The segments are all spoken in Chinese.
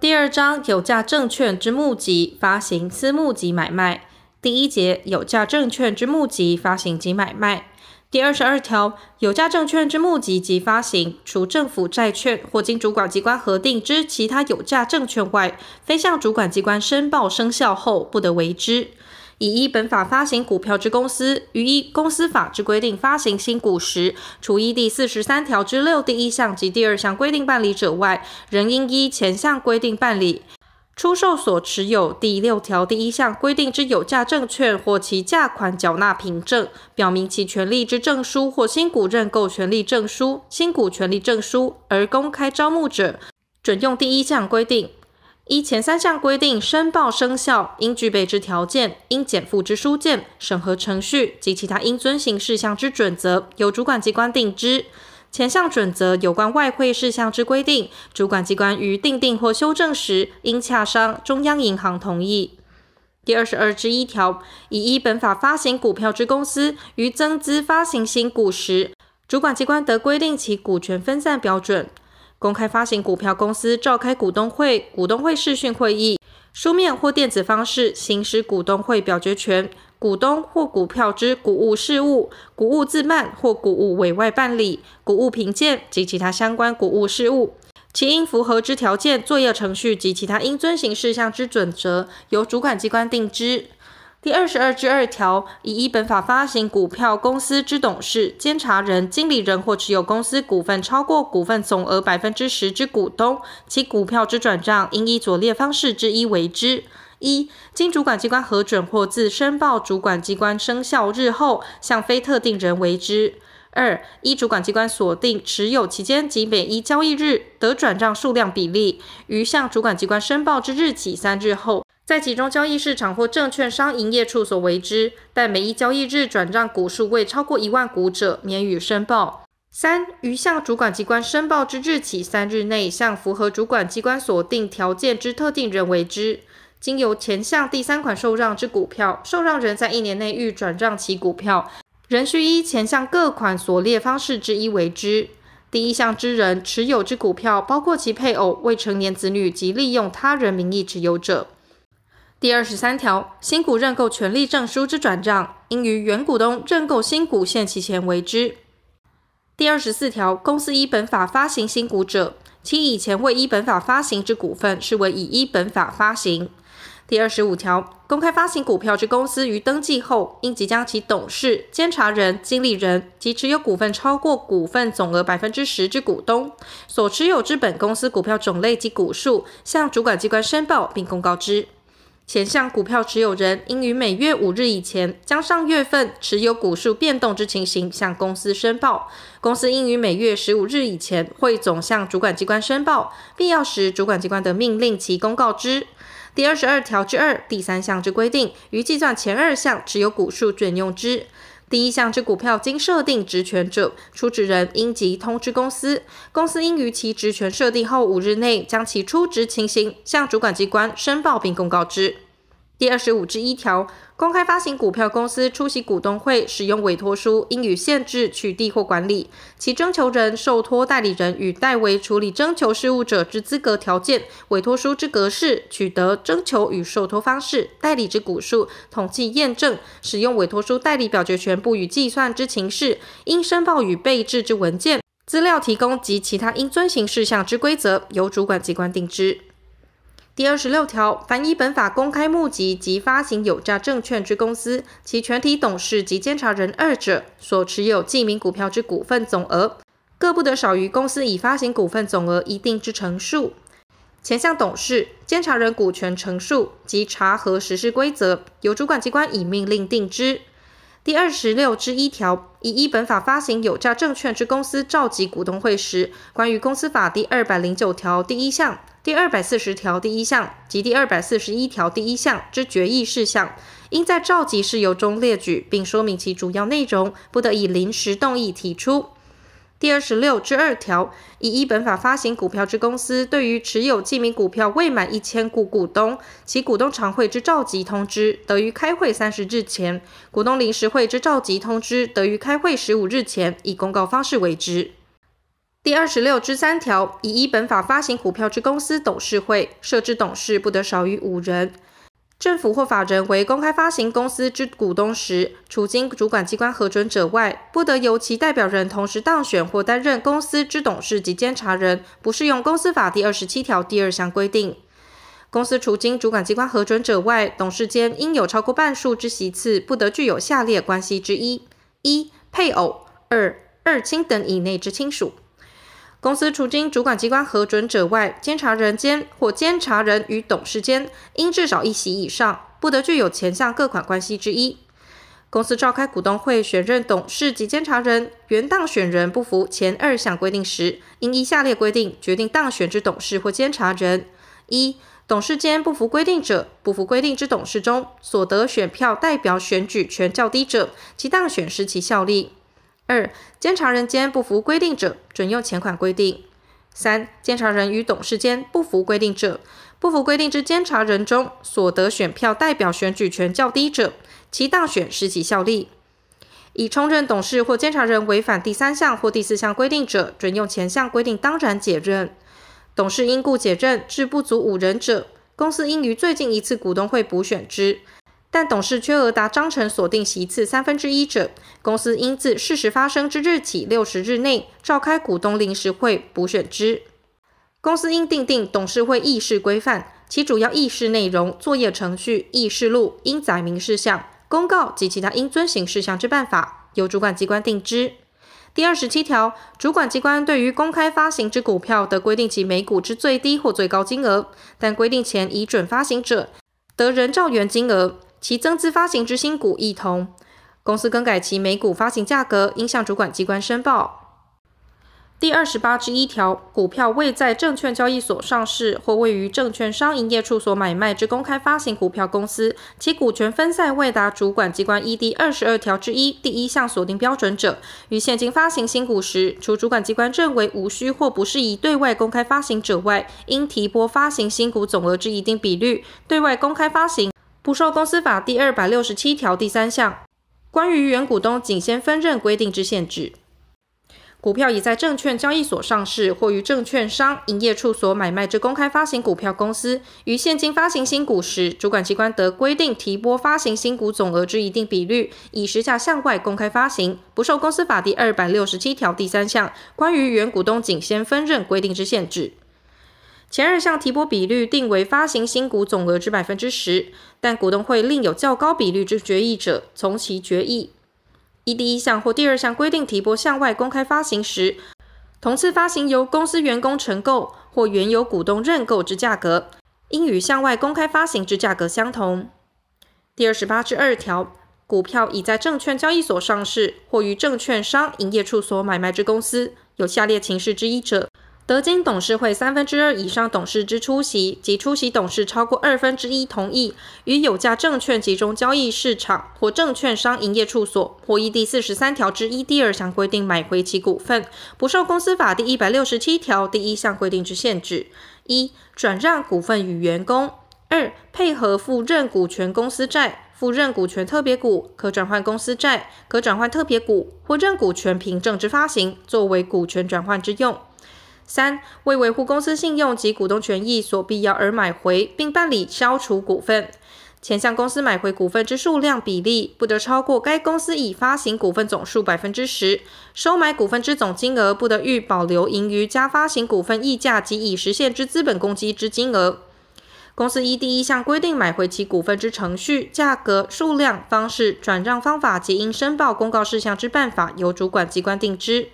第二章有价证券之募集、发行、私募及买卖。第一节有价证券之募集、发行及买卖。第二十二条，有价证券之募集及发行，除政府债券或经主管机关核定之其他有价证券外，非向主管机关申报生效后，不得为之。已依本法发行股票之公司，于依公司法之规定发行新股时，除依第四十三条之六第一项及第二项规定办理者外，仍应依前项规定办理。出售所持有第六条第一项规定之有价证券或其价款缴纳凭证，表明其权利之证书或新股认购权利证书、新股权利证书而公开招募者，准用第一项规定。依前三项规定申报生效，应具备之条件、应检附之书件、审核程序及其他应遵行事项之准则，由主管机关定之。前项准则有关外汇事项之规定，主管机关于订定或修正时，应洽商中央银行同意。第二十二之一条，以依本法发行股票之公司，于增资发行新股时，主管机关得规定其股权分散标准。公开发行股票公司召开股东会、股东会视讯会议，书面或电子方式行使股东会表决权。股东或股票之股务事务、股务自办或股务委外办理、股务评鉴及其他相关股务事务，其应符合之条件、作业程序及其他应遵行事项之准则，由主管机关定之。第二十二之二条，以依本法发行股票公司之董事、监察人、经理人或持有公司股份超过股份总额百分之十之股东，其股票之转账，应依左列方式之一为之。一、经主管机关核准或自申报主管机关生效日后，向非特定人为之；二、依主管机关锁定持有期间及每一交易日得转账数量比例，于向主管机关申报之日起三日后，在集中交易市场或证券商营业处所为之，但每一交易日转让股数未超过一万股者，免予申报。三、于向主管机关申报之日起三日内，向符合主管机关锁定条件之特定人为之。经由前项第三款受让之股票，受让人在一年内欲转让其股票，仍需依前项各款所列方式之一为之。第一项之人持有之股票，包括其配偶、未成年子女及利用他人名义持有者。第二十三条，新股认购权利证书之转账，应于原股东认购新股限期前为之。第二十四条，公司依本法发行新股者，其以前未依本法发行之股份，视为已依本法发行。第二十五条，公开发行股票之公司于登记后，应即将其董事、监察人、经理人及持有股份超过股份总额百分之十之股东所持有之本公司股票种类及股数，向主管机关申报并公告之。前项股票持有人应于每月五日以前，将上月份持有股数变动之情形向公司申报。公司应于每月十五日以前汇总向主管机关申报，必要时主管机关的命令其公告之。第二十二条之二第三项之规定，于计算前二项持有股数准用之。第一项之股票经设定职权者，出职人应即通知公司，公司应于其职权设定后五日内，将其出职情形向主管机关申报并公告之。第二十五之一条，公开发行股票公司出席股东会使用委托书，应予限制取缔或管理。其征求人、受托代理人与代为处理征求事务者之资格条件、委托书之格式、取得征求与受托方式、代理之股数、统计验证、使用委托书代理表决权不予计算之情事，应申报与备置之文件、资料提供及其他应遵行事项之规则，由主管机关定之。第二十六条，凡依本法公开募集及发行有价证券之公司，其全体董事及监察人二者所持有记名股票之股份总额，各不得少于公司已发行股份总额一定之成数。前项董事、监察人股权成数及查核实施规则，由主管机关以命令定之。第二十六之一条，以依本法发行有价证券之公司召集股东会时，关于公司法第二百零九条第一项。第二百四十条第一项及第二百四十一条第一项之决议事项，应在召集事由中列举，并说明其主要内容，不得以临时动议提出。第二十六之二条，以依本法发行股票之公司，对于持有记名股票未满一千股股东，其股东常会之召集通知，得于开会三十日前；股东临时会之召集通知，得于开会十五日前，以公告方式为之。第二十六之三条，以依本法发行股票之公司董事会设置董事不得少于五人。政府或法人为公开发行公司之股东时，除经主管机关核准者外，不得由其代表人同时当选或担任公司之董事及监察人，不适用公司法第二十七条第二项规定。公司除经主管机关核准者外，董事间应有超过半数之席次，不得具有下列关系之一：一、配偶；二、二亲等以内之亲属。公司除经主管机关核准者外，监察人间或监察人与董事间应至少一席以上，不得具有前项各款关系之一。公司召开股东会选任董事及监察人，原当选人不符前二项规定时，应依下列规定决定当选之董事或监察人：一、董事间不服规定者，不服规定之董事中所得选票代表选举权较低者，其当选失其效力。二、监察人间不符规定者，准用前款规定。三、监察人与董事间不符规定者，不符规定之监察人中所得选票代表选举权较低者，其当选失其效力。已充任董事或监察人违反第三项或第四项规定者，准用前项规定当然解任。董事因故解任，至不足五人者，公司应于最近一次股东会补选之。但董事缺额达章程所定席次三分之一者，公司应自事实发生之日起六十日内召开股东临时会补选之。公司应订定董事会议事规范，其主要议事内容、作业程序、议事录应载明事项、公告及其他应遵行事项之办法，由主管机关定之。第二十七条，主管机关对于公开发行之股票，的规定其每股之最低或最高金额，但规定前已准发行者，得仍照原金额。其增资发行之新股异同，公司更改其每股发行价格，应向主管机关申报。第二十八之一条，股票未在证券交易所上市或位于证券商营业处所买卖之公开发行股票公司，其股权分散未达主管机关依第二十二条之一第一项锁定标准者，于现金发行新股时，除主管机关认为无需或不适宜对外公开发行者外，应提拨发行新股总额之一定比率对外公开发行。不受公司法第二百六十七条第三项关于原股东仅先分认规定之限制。股票已在证券交易所上市或于证券商营业处所买卖之公开发行股票公司，于现金发行新股时，主管机关得规定提拨发行新股总额之一定比率，以实价向外公开发行，不受公司法第二百六十七条第三项关于原股东仅先分认规定之限制。前二项提拨比率定为发行新股总额之百分之十，但股东会另有较高比率之决议者，从其决议。依第一项或第二项规定提拨向外公开发行时，同次发行由公司员工承购或原有股东认购之价格，应与向外公开发行之价格相同。第二十八之二条，股票已在证券交易所上市或于证券商营业处所买卖之公司，有下列情事之一者。德金董事会三分之二以上董事之出席及出席董事超过二分之一同意，于有价证券集中交易市场或证券商营业处所，或依第四十三条之一第二项规定买回其股份，不受公司法第一百六十七条第一项规定之限制：一、转让股份与员工；二、配合付认股权公司债、付认股权特别股、可转换公司债、可转换特别股或认股权凭证之发行，作为股权转换之用。三、为维护公司信用及股东权益所必要而买回并办理消除股份，前向公司买回股份之数量比例不得超过该公司已发行股份总数百分之十，收买股份之总金额不得逾保留盈余加发行股份溢价及已实现之资本公积之金额。公司依第一项规定买回其股份之程序、价格、数量、方式、转让方法及应申报公告事项之办法，由主管机关定之。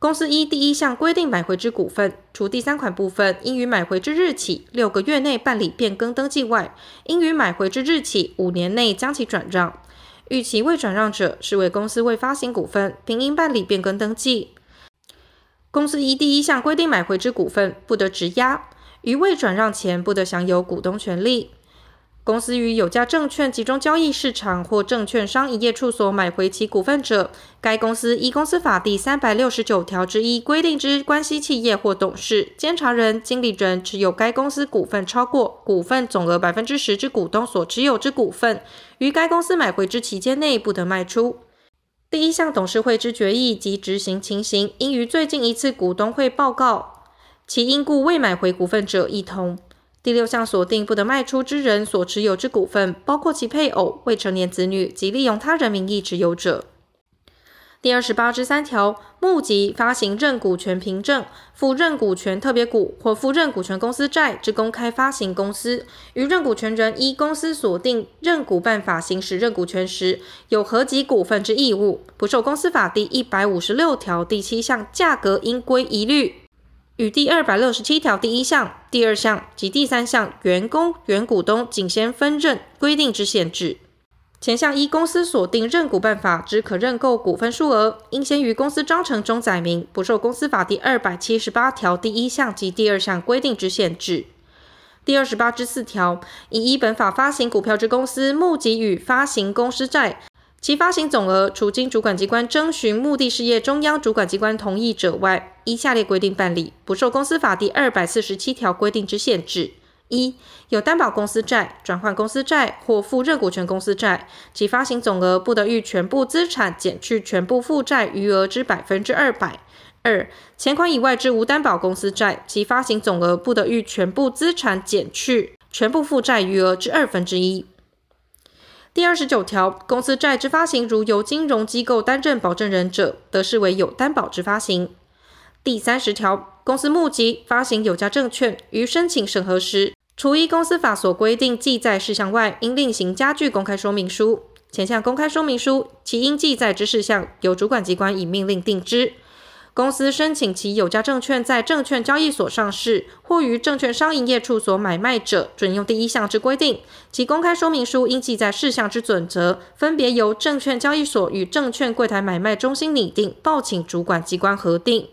公司依第一项规定买回之股份，除第三款部分应于买回之日起六个月内办理变更登记外，应于买回之日起五年内将其转让。逾期未转让者，视为公司未发行股份，并应办理变更登记。公司依第一项规定买回之股份，不得质押，于未转让前不得享有股东权利。公司于有价证券集中交易市场或证券商营业处所买回其股份者，该公司依公司法第三百六十九条之一规定之关系企业或董事、监察人、经理人持有该公司股份超过股份总额百分之十之股东所持有之股份，于该公司买回之期间内不得卖出。第一项董事会之决议及执行情形，应于最近一次股东会报告。其因故未买回股份者，亦同。第六项锁定不得卖出之人所持有之股份，包括其配偶、未成年子女及利用他人名义持有者。第二十八之三条，募集发行认股权凭证、附认股权特别股或附认股权公司债之公开发行公司，于认股权人依公司锁定认股办法行使认股权时，有合集股份之义务，不受公司法第一百五十六条第七项价格应归一律，与第二百六十七条第一项、第二项及第三项员工、原股东仅先分认规定之限制。前项一公司锁定认股办法之可认购股份数额，应先于公司章程中载明，不受公司法第二百七十八条第一项及第二项规定之限制。第二十八之四条，以依本法发行股票之公司募集与发行公司债，其发行总额除经主管机关征询目的事业中央主管机关同意者外，依下列规定办理，不受公司法第二百四十七条规定之限制。一、有担保公司债、转换公司债或附认股权公司债，其发行总额不得逾全部资产减去全部负债余额之百分之二百。二、前款以外之无担保公司债，其发行总额不得逾全部资产减去全部负债余额之二分之一。第二十九条，公司债之发行，如由金融机构担任保证人者，得视为有担保之发行。第三十条，公司募集发行有价证券，于申请审核时，除依公司法所规定记载事项外，应另行加具公开说明书。前项公开说明书，其应记载之事项，由主管机关以命令定之。公司申请其有价证券在证券交易所上市，或于证券商营业处所买卖者，准用第一项之规定。其公开说明书应记载事项之准则，分别由证券交易所与证券柜台买卖中心拟定，报请主管机关核定。